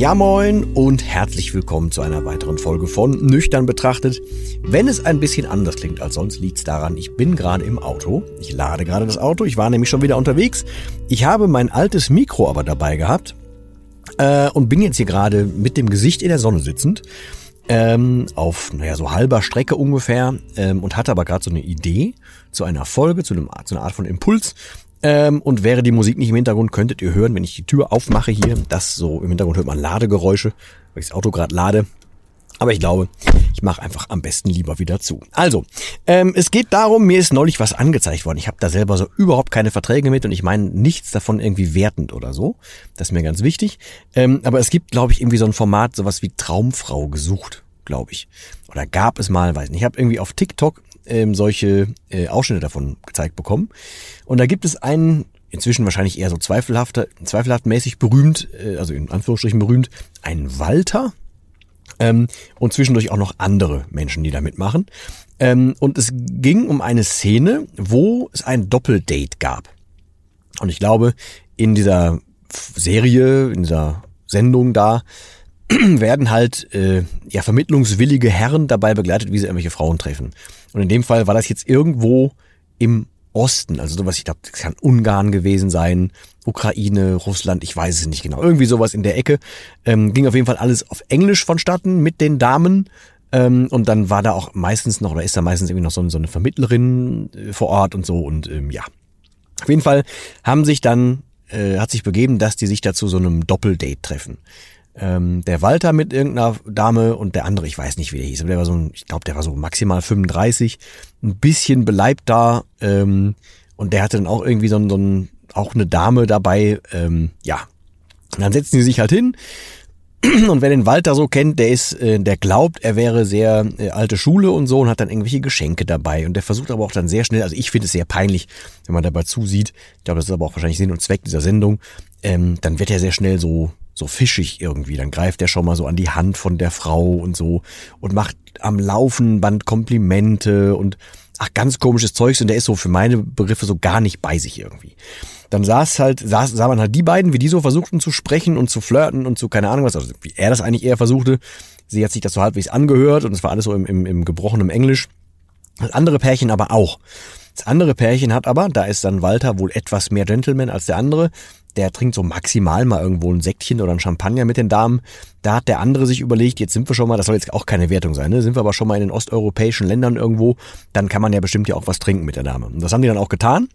Ja moin und herzlich willkommen zu einer weiteren Folge von Nüchtern betrachtet. Wenn es ein bisschen anders klingt als sonst, liegt es daran, ich bin gerade im Auto. Ich lade gerade das Auto, ich war nämlich schon wieder unterwegs. Ich habe mein altes Mikro aber dabei gehabt äh, und bin jetzt hier gerade mit dem Gesicht in der Sonne sitzend. Ähm, auf, naja, so halber Strecke ungefähr ähm, und hatte aber gerade so eine Idee zu einer Folge, zu, einem, zu einer Art von Impuls ähm, und wäre die Musik nicht im Hintergrund, könntet ihr hören, wenn ich die Tür aufmache hier, das so im Hintergrund hört man Ladegeräusche, weil ich das Auto gerade lade. Aber ich glaube, ich mache einfach am besten lieber wieder zu. Also, ähm, es geht darum, mir ist neulich was angezeigt worden. Ich habe da selber so überhaupt keine Verträge mit und ich meine nichts davon irgendwie wertend oder so. Das ist mir ganz wichtig. Ähm, aber es gibt, glaube ich, irgendwie so ein Format, sowas wie Traumfrau gesucht, glaube ich. Oder gab es mal, weiß nicht. Ich habe irgendwie auf TikTok ähm, solche äh, Ausschnitte davon gezeigt bekommen. Und da gibt es einen, inzwischen wahrscheinlich eher so zweifelhafter, zweifelhaft mäßig berühmt, äh, also in Anführungsstrichen berühmt, einen Walter. Ähm, und zwischendurch auch noch andere Menschen, die da mitmachen. Ähm, und es ging um eine Szene, wo es ein Doppeldate gab. Und ich glaube, in dieser Serie, in dieser Sendung da, werden halt äh, ja vermittlungswillige Herren dabei begleitet, wie sie irgendwelche Frauen treffen. Und in dem Fall war das jetzt irgendwo im Osten, also sowas, ich glaube, das kann Ungarn gewesen sein, Ukraine, Russland, ich weiß es nicht genau. Irgendwie sowas in der Ecke. Ähm, ging auf jeden Fall alles auf Englisch vonstatten mit den Damen. Ähm, und dann war da auch meistens noch, oder ist da meistens irgendwie noch so, so eine Vermittlerin äh, vor Ort und so. Und ähm, ja. Auf jeden Fall haben sich dann, äh, hat sich begeben, dass die sich dazu so einem Doppeldate treffen ähm, der Walter mit irgendeiner Dame und der andere, ich weiß nicht, wie der hieß, aber der war so, ich glaube, der war so maximal 35, ein bisschen beleibt da ähm, und der hatte dann auch irgendwie so, ein, so ein, auch eine Dame dabei, ähm, ja. Und dann setzen die sich halt hin und wer den Walter so kennt, der ist, äh, der glaubt, er wäre sehr äh, alte Schule und so und hat dann irgendwelche Geschenke dabei. Und der versucht aber auch dann sehr schnell, also ich finde es sehr peinlich, wenn man dabei zusieht. Ich glaube, das ist aber auch wahrscheinlich Sinn und Zweck dieser Sendung. Ähm, dann wird er sehr schnell so so fischig irgendwie. Dann greift er schon mal so an die Hand von der Frau und so und macht am laufenden Band Komplimente und ach, ganz komisches Zeugs und der ist so für meine Begriffe so gar nicht bei sich irgendwie. Dann saß halt, saß, sah man halt die beiden, wie die so versuchten zu sprechen und zu flirten und zu keine Ahnung was, also wie er das eigentlich eher versuchte. Sie hat sich das so halbwegs angehört und es war alles so im, im, im gebrochenen Englisch. Andere Pärchen aber auch. Das andere Pärchen hat aber, da ist dann Walter wohl etwas mehr Gentleman als der andere, der trinkt so maximal mal irgendwo ein Säckchen oder ein Champagner mit den Damen. Da hat der andere sich überlegt, jetzt sind wir schon mal, das soll jetzt auch keine Wertung sein, ne? sind wir aber schon mal in den osteuropäischen Ländern irgendwo, dann kann man ja bestimmt ja auch was trinken mit der Dame. Und das haben die dann auch getan.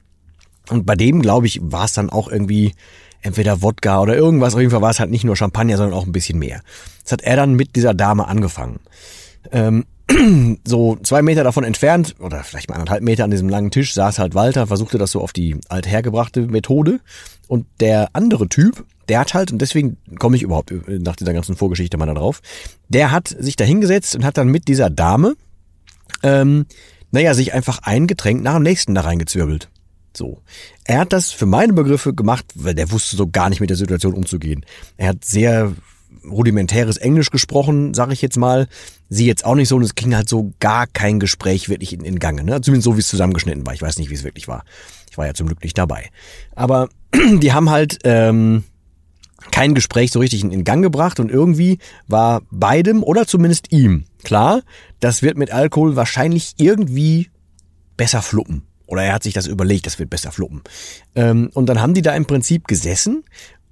Und bei dem, glaube ich, war es dann auch irgendwie entweder Wodka oder irgendwas. Auf jeden Fall war es halt nicht nur Champagner, sondern auch ein bisschen mehr. Das hat er dann mit dieser Dame angefangen. Ähm, so zwei Meter davon entfernt, oder vielleicht mal anderthalb Meter an diesem langen Tisch, saß halt Walter, versuchte das so auf die althergebrachte Methode. Und der andere Typ, der hat halt, und deswegen komme ich überhaupt nach dieser ganzen Vorgeschichte mal da drauf, der hat sich da hingesetzt und hat dann mit dieser Dame, ähm, naja, sich einfach ein Getränk nach dem nächsten da reingezwirbelt. So. Er hat das für meine Begriffe gemacht, weil der wusste so gar nicht mit der Situation umzugehen. Er hat sehr rudimentäres Englisch gesprochen, sage ich jetzt mal. Sie jetzt auch nicht so und es ging halt so gar kein Gespräch wirklich in, in Gange. Ne? Zumindest so, wie es zusammengeschnitten war. Ich weiß nicht, wie es wirklich war. Ich war ja zum Glück nicht dabei. Aber die haben halt ähm, kein Gespräch so richtig in, in Gang gebracht und irgendwie war beidem oder zumindest ihm klar, das wird mit Alkohol wahrscheinlich irgendwie besser fluppen. Oder er hat sich das überlegt, das wird besser fluppen. Ähm, und dann haben die da im Prinzip gesessen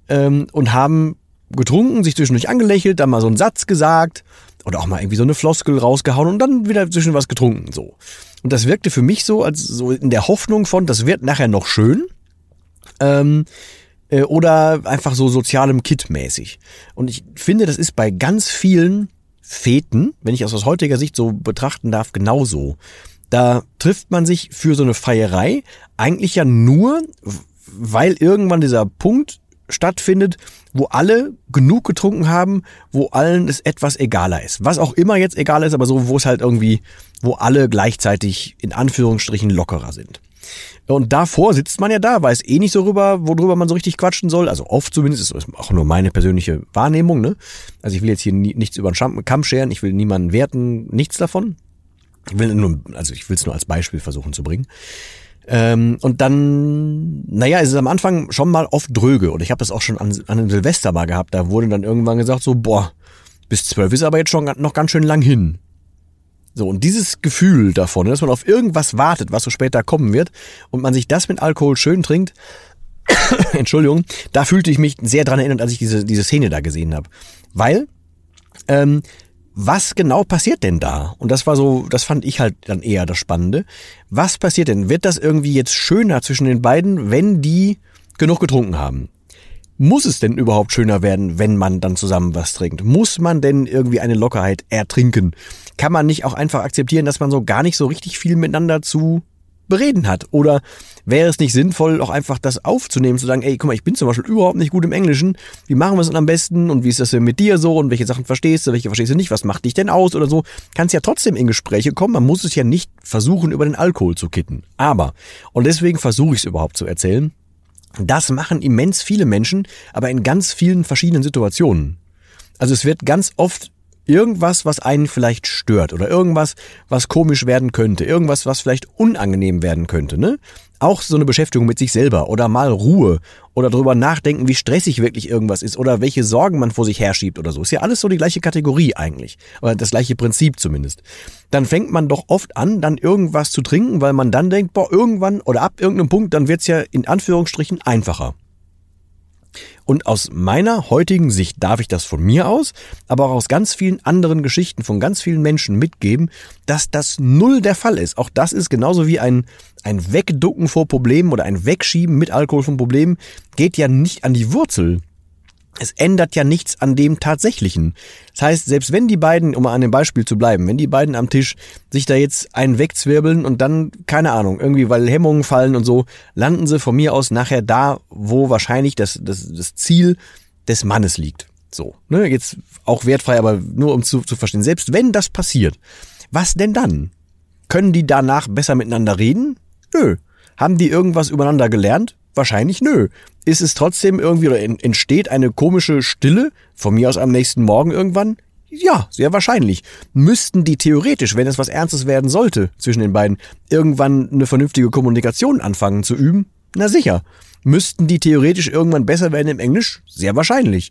ähm, und haben getrunken, sich zwischendurch angelächelt, dann mal so einen Satz gesagt Oder auch mal irgendwie so eine Floskel rausgehauen und dann wieder zwischen was getrunken, so. Und das wirkte für mich so, als so in der Hoffnung von, das wird nachher noch schön. Ähm, äh, oder einfach so sozialem Kit-mäßig. Und ich finde, das ist bei ganz vielen Feten, wenn ich das aus heutiger Sicht so betrachten darf, genauso. Da trifft man sich für so eine Feierei eigentlich ja nur, weil irgendwann dieser Punkt stattfindet, wo alle genug getrunken haben, wo allen es etwas egaler ist. Was auch immer jetzt egal ist, aber so, wo es halt irgendwie, wo alle gleichzeitig in Anführungsstrichen lockerer sind. Und davor sitzt man ja da, weiß eh nicht so rüber, worüber man so richtig quatschen soll. Also oft zumindest, ist auch nur meine persönliche Wahrnehmung. Ne? Also ich will jetzt hier nichts über den Kamm scheren, ich will niemanden werten, nichts davon. Ich will nur, also ich will es nur als Beispiel versuchen zu bringen. Ähm, und dann, naja, es ist am Anfang schon mal oft dröge. Und ich habe das auch schon an, an einem Silvester mal gehabt. Da wurde dann irgendwann gesagt so, boah, bis zwölf ist aber jetzt schon noch ganz schön lang hin. So, und dieses Gefühl davon, dass man auf irgendwas wartet, was so später kommen wird, und man sich das mit Alkohol schön trinkt, Entschuldigung, da fühlte ich mich sehr dran erinnert, als ich diese, diese Szene da gesehen habe. Weil, ähm, was genau passiert denn da? Und das war so, das fand ich halt dann eher das Spannende. Was passiert denn? Wird das irgendwie jetzt schöner zwischen den beiden, wenn die genug getrunken haben? Muss es denn überhaupt schöner werden, wenn man dann zusammen was trinkt? Muss man denn irgendwie eine Lockerheit ertrinken? Kann man nicht auch einfach akzeptieren, dass man so gar nicht so richtig viel miteinander zu bereden hat? Oder wäre es nicht sinnvoll, auch einfach das aufzunehmen, zu sagen, ey, guck mal, ich bin zum Beispiel überhaupt nicht gut im Englischen, wie machen wir es denn am besten und wie ist das denn mit dir so und welche Sachen verstehst du, welche verstehst du nicht, was macht dich denn aus oder so? Kannst ja trotzdem in Gespräche kommen, man muss es ja nicht versuchen, über den Alkohol zu kitten. Aber, und deswegen versuche ich es überhaupt zu erzählen, das machen immens viele Menschen, aber in ganz vielen verschiedenen Situationen. Also es wird ganz oft irgendwas, was einen vielleicht stört oder irgendwas, was komisch werden könnte, irgendwas, was vielleicht unangenehm werden könnte, ne? Auch so eine Beschäftigung mit sich selber oder mal Ruhe oder drüber nachdenken, wie stressig wirklich irgendwas ist oder welche Sorgen man vor sich herschiebt oder so. Ist ja alles so die gleiche Kategorie eigentlich. Oder das gleiche Prinzip zumindest. Dann fängt man doch oft an, dann irgendwas zu trinken, weil man dann denkt, boah, irgendwann oder ab irgendeinem Punkt, dann wird's ja in Anführungsstrichen einfacher. Und aus meiner heutigen Sicht darf ich das von mir aus, aber auch aus ganz vielen anderen Geschichten von ganz vielen Menschen mitgeben, dass das null der Fall ist. Auch das ist genauso wie ein, ein Wegducken vor Problemen oder ein Wegschieben mit Alkohol von Problemen, geht ja nicht an die Wurzel es ändert ja nichts an dem Tatsächlichen. Das heißt, selbst wenn die beiden, um an dem Beispiel zu bleiben, wenn die beiden am Tisch sich da jetzt einen wegzwirbeln und dann, keine Ahnung, irgendwie, weil Hemmungen fallen und so, landen sie von mir aus nachher da, wo wahrscheinlich das, das, das Ziel des Mannes liegt. So, ne, jetzt auch wertfrei, aber nur um zu, zu verstehen. Selbst wenn das passiert, was denn dann? Können die danach besser miteinander reden? Nö. Haben die irgendwas übereinander gelernt? Wahrscheinlich nö. Ist es trotzdem irgendwie oder entsteht eine komische Stille, von mir aus am nächsten Morgen irgendwann? Ja, sehr wahrscheinlich. Müssten die theoretisch, wenn es was Ernstes werden sollte zwischen den beiden, irgendwann eine vernünftige Kommunikation anfangen zu üben? Na sicher. Müssten die theoretisch irgendwann besser werden im Englisch? Sehr wahrscheinlich.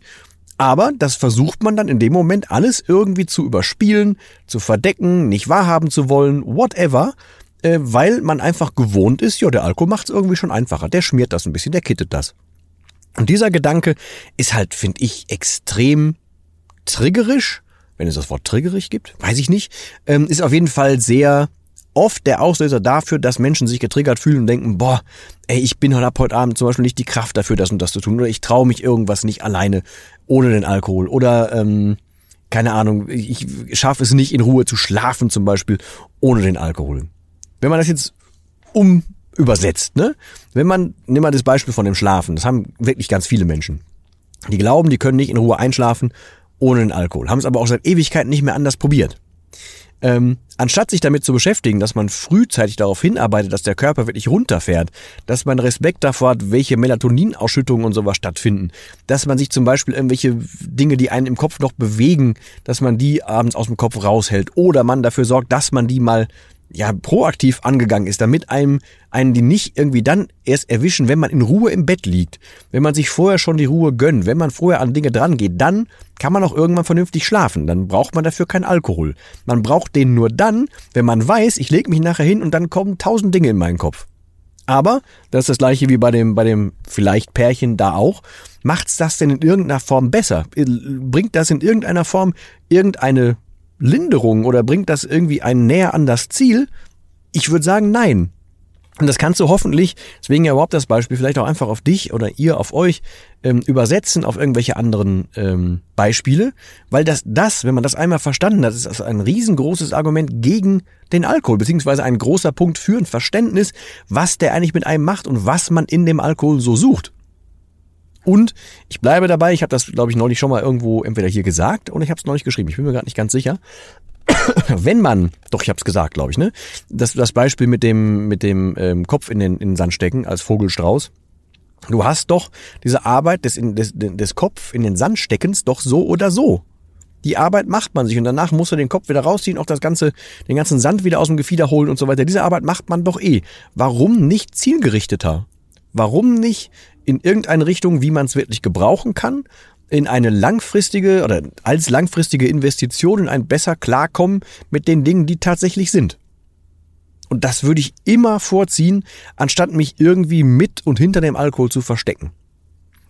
Aber das versucht man dann in dem Moment alles irgendwie zu überspielen, zu verdecken, nicht wahrhaben zu wollen, whatever, äh, weil man einfach gewohnt ist, ja, der Alkohol macht es irgendwie schon einfacher. Der schmiert das ein bisschen, der kittet das. Und dieser Gedanke ist halt, finde ich, extrem triggerisch, wenn es das Wort triggerig gibt, weiß ich nicht, ähm, ist auf jeden Fall sehr oft der Auslöser dafür, dass Menschen sich getriggert fühlen und denken, boah, ey, ich bin heute ab heute Abend zum Beispiel nicht die Kraft dafür, das und das zu tun, oder ich traue mich irgendwas nicht alleine ohne den Alkohol, oder ähm, keine Ahnung, ich schaffe es nicht in Ruhe zu schlafen zum Beispiel ohne den Alkohol. Wenn man das jetzt um übersetzt, ne? Wenn man, nimm mal das Beispiel von dem Schlafen, das haben wirklich ganz viele Menschen. Die glauben, die können nicht in Ruhe einschlafen ohne den Alkohol, haben es aber auch seit Ewigkeiten nicht mehr anders probiert. Ähm, anstatt sich damit zu beschäftigen, dass man frühzeitig darauf hinarbeitet, dass der Körper wirklich runterfährt, dass man Respekt davor hat, welche Melatoninausschüttungen und sowas stattfinden, dass man sich zum Beispiel irgendwelche Dinge, die einen im Kopf noch bewegen, dass man die abends aus dem Kopf raushält oder man dafür sorgt, dass man die mal ja proaktiv angegangen ist, damit einem einen die nicht irgendwie dann erst erwischen, wenn man in Ruhe im Bett liegt, wenn man sich vorher schon die Ruhe gönnt, wenn man vorher an Dinge dran geht, dann kann man auch irgendwann vernünftig schlafen. Dann braucht man dafür keinen Alkohol. Man braucht den nur dann, wenn man weiß, ich lege mich nachher hin und dann kommen tausend Dinge in meinen Kopf. Aber, das ist das gleiche wie bei dem, bei dem vielleicht Pärchen da auch, macht's das denn in irgendeiner Form besser? Bringt das in irgendeiner Form irgendeine Linderung oder bringt das irgendwie einen näher an das Ziel? Ich würde sagen, nein. Und das kannst du hoffentlich, deswegen ja überhaupt das Beispiel, vielleicht auch einfach auf dich oder ihr, auf euch ähm, übersetzen auf irgendwelche anderen ähm, Beispiele, weil das, das, wenn man das einmal verstanden hat, ist das ein riesengroßes Argument gegen den Alkohol, beziehungsweise ein großer Punkt für ein Verständnis, was der eigentlich mit einem macht und was man in dem Alkohol so sucht. Und ich bleibe dabei, ich habe das, glaube ich, neulich schon mal irgendwo entweder hier gesagt oder ich habe es neulich geschrieben, ich bin mir gerade nicht ganz sicher. wenn man, doch ich habe es gesagt, glaube ich, ne, das, das Beispiel mit dem mit dem ähm, Kopf in den, in den Sand stecken als Vogelstrauß. Du hast doch diese Arbeit des, des, des Kopf in den Sand steckens doch so oder so. Die Arbeit macht man sich und danach musst du den Kopf wieder rausziehen, auch das ganze, den ganzen Sand wieder aus dem Gefieder holen und so weiter. Diese Arbeit macht man doch eh. Warum nicht zielgerichteter? Warum nicht in irgendeine Richtung, wie man es wirklich gebrauchen kann in eine langfristige oder als langfristige Investition in ein besser Klarkommen mit den Dingen, die tatsächlich sind. Und das würde ich immer vorziehen, anstatt mich irgendwie mit und hinter dem Alkohol zu verstecken.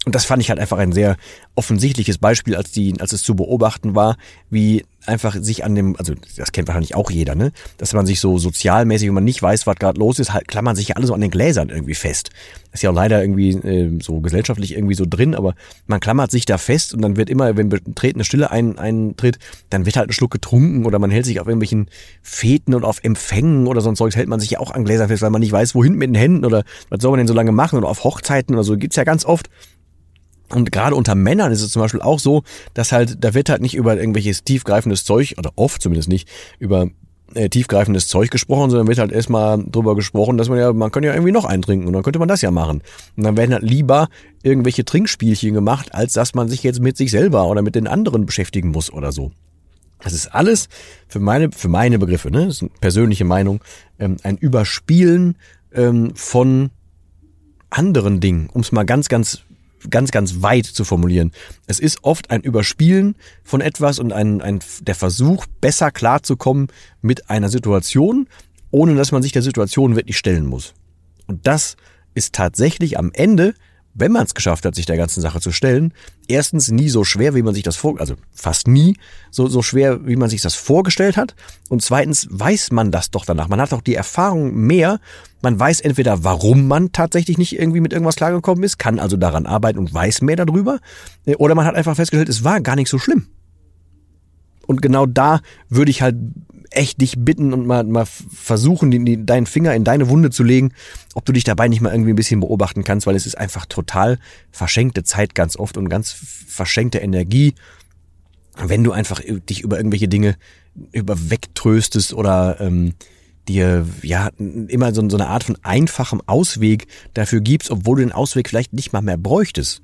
Und das fand ich halt einfach ein sehr offensichtliches Beispiel, als die, als es zu beobachten war, wie einfach sich an dem, also das kennt wahrscheinlich auch jeder, ne? Dass man sich so sozialmäßig, wenn man nicht weiß, was gerade los ist, halt klammern sich ja alle so an den Gläsern irgendwie fest. Ist ja auch leider irgendwie äh, so gesellschaftlich irgendwie so drin, aber man klammert sich da fest und dann wird immer, wenn betretene Stille ein, eintritt, dann wird halt ein Schluck getrunken oder man hält sich auf irgendwelchen Feten und auf Empfängen oder so ein Zeugs hält man sich ja auch an Gläsern fest, weil man nicht weiß, wohin mit den Händen oder was soll man denn so lange machen oder auf Hochzeiten oder so, gibt's ja ganz oft. Und gerade unter Männern ist es zum Beispiel auch so, dass halt, da wird halt nicht über irgendwelches tiefgreifendes Zeug, oder oft zumindest nicht, über äh, tiefgreifendes Zeug gesprochen, sondern wird halt erstmal drüber gesprochen, dass man ja, man könnte ja irgendwie noch eintrinken und dann könnte man das ja machen. Und dann werden halt lieber irgendwelche Trinkspielchen gemacht, als dass man sich jetzt mit sich selber oder mit den anderen beschäftigen muss oder so. Das ist alles für meine, für meine Begriffe, ne, das ist eine persönliche Meinung, ähm, ein Überspielen ähm, von anderen Dingen, um es mal ganz, ganz ganz, ganz weit zu formulieren. Es ist oft ein Überspielen von etwas und ein, ein, der Versuch, besser klarzukommen mit einer Situation, ohne dass man sich der Situation wirklich stellen muss. Und das ist tatsächlich am Ende wenn man es geschafft hat, sich der ganzen Sache zu stellen, erstens nie so schwer, wie man sich das vor, also fast nie so, so schwer, wie man sich das vorgestellt hat. Und zweitens weiß man das doch danach. Man hat doch die Erfahrung mehr. Man weiß entweder, warum man tatsächlich nicht irgendwie mit irgendwas klargekommen ist, kann also daran arbeiten und weiß mehr darüber. Oder man hat einfach festgestellt, es war gar nicht so schlimm. Und genau da würde ich halt echt dich bitten und mal, mal versuchen, die, die, deinen Finger in deine Wunde zu legen, ob du dich dabei nicht mal irgendwie ein bisschen beobachten kannst, weil es ist einfach total verschenkte Zeit ganz oft und ganz verschenkte Energie, wenn du einfach dich über irgendwelche Dinge über wegtröstest oder ähm, dir ja immer so, so eine Art von einfachem Ausweg dafür gibst, obwohl du den Ausweg vielleicht nicht mal mehr bräuchtest.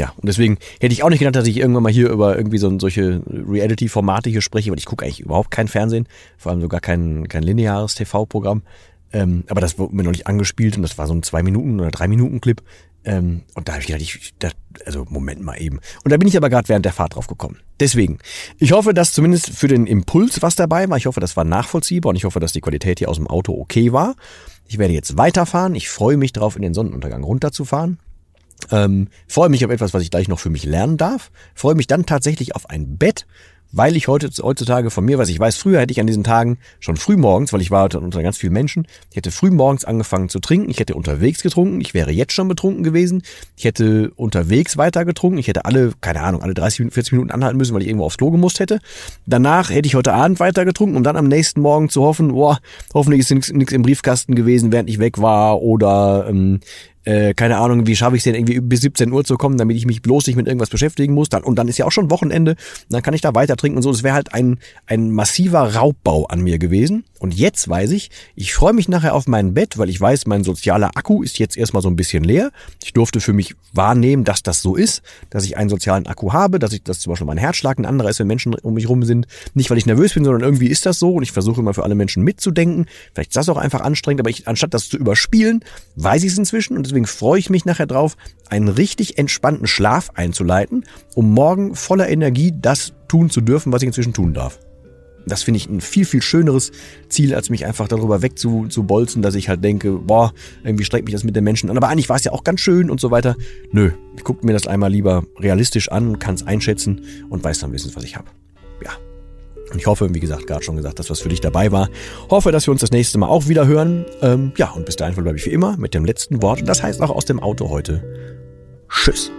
Ja, und deswegen hätte ich auch nicht gedacht, dass ich irgendwann mal hier über irgendwie so solche Reality-Formate hier spreche, weil ich gucke eigentlich überhaupt kein Fernsehen, vor allem sogar kein, kein lineares TV-Programm. Ähm, aber das wurde mir noch nicht angespielt und das war so ein zwei Minuten oder drei Minuten Clip. Ähm, und da habe ich gedacht, ich, da, also Moment mal eben. Und da bin ich aber gerade während der Fahrt drauf gekommen. Deswegen, ich hoffe, dass zumindest für den Impuls was dabei war. Ich hoffe, das war nachvollziehbar und ich hoffe, dass die Qualität hier aus dem Auto okay war. Ich werde jetzt weiterfahren. Ich freue mich darauf, in den Sonnenuntergang runterzufahren. Ähm, freue mich auf etwas, was ich gleich noch für mich lernen darf. Freue mich dann tatsächlich auf ein Bett, weil ich heute, heutzutage von mir, was ich weiß, früher hätte ich an diesen Tagen schon früh morgens, weil ich war unter ganz vielen Menschen, ich hätte früh morgens angefangen zu trinken, ich hätte unterwegs getrunken, ich wäre jetzt schon betrunken gewesen, ich hätte unterwegs weiter getrunken, ich hätte alle, keine Ahnung, alle 30, 40 Minuten anhalten müssen, weil ich irgendwo aufs Klo gemusst hätte. Danach hätte ich heute Abend weiter getrunken, um dann am nächsten Morgen zu hoffen, boah, hoffentlich ist nichts im Briefkasten gewesen, während ich weg war oder ähm, äh, keine Ahnung, wie schaffe ich es denn irgendwie bis 17 Uhr zu kommen, damit ich mich bloß nicht mit irgendwas beschäftigen muss. Dann, und dann ist ja auch schon Wochenende, dann kann ich da weiter trinken und so. Das wäre halt ein, ein massiver Raubbau an mir gewesen. Und jetzt weiß ich, ich freue mich nachher auf mein Bett, weil ich weiß, mein sozialer Akku ist jetzt erstmal so ein bisschen leer. Ich durfte für mich wahrnehmen, dass das so ist, dass ich einen sozialen Akku habe, dass ich, dass zum Beispiel mein Herzschlag ein anderer ist, wenn Menschen um mich rum sind. Nicht, weil ich nervös bin, sondern irgendwie ist das so und ich versuche immer für alle Menschen mitzudenken. Vielleicht ist das auch einfach anstrengend, aber ich, anstatt das zu überspielen, weiß ich es inzwischen und deswegen freue ich mich nachher drauf, einen richtig entspannten Schlaf einzuleiten, um morgen voller Energie das tun zu dürfen, was ich inzwischen tun darf. Das finde ich ein viel, viel schöneres Ziel, als mich einfach darüber wegzubolzen, dass ich halt denke, boah, irgendwie strengt mich das mit den Menschen an. Aber eigentlich war es ja auch ganz schön und so weiter. Nö, ich gucke mir das einmal lieber realistisch an, kann es einschätzen und weiß dann wenigstens, was ich habe. Und ich hoffe, wie gesagt, gerade schon gesagt, dass was für dich dabei war. Hoffe, dass wir uns das nächste Mal auch wieder hören. Ähm, ja, und bis dahin bleibe ich wie immer mit dem letzten Wort. Und das heißt auch aus dem Auto heute. Tschüss.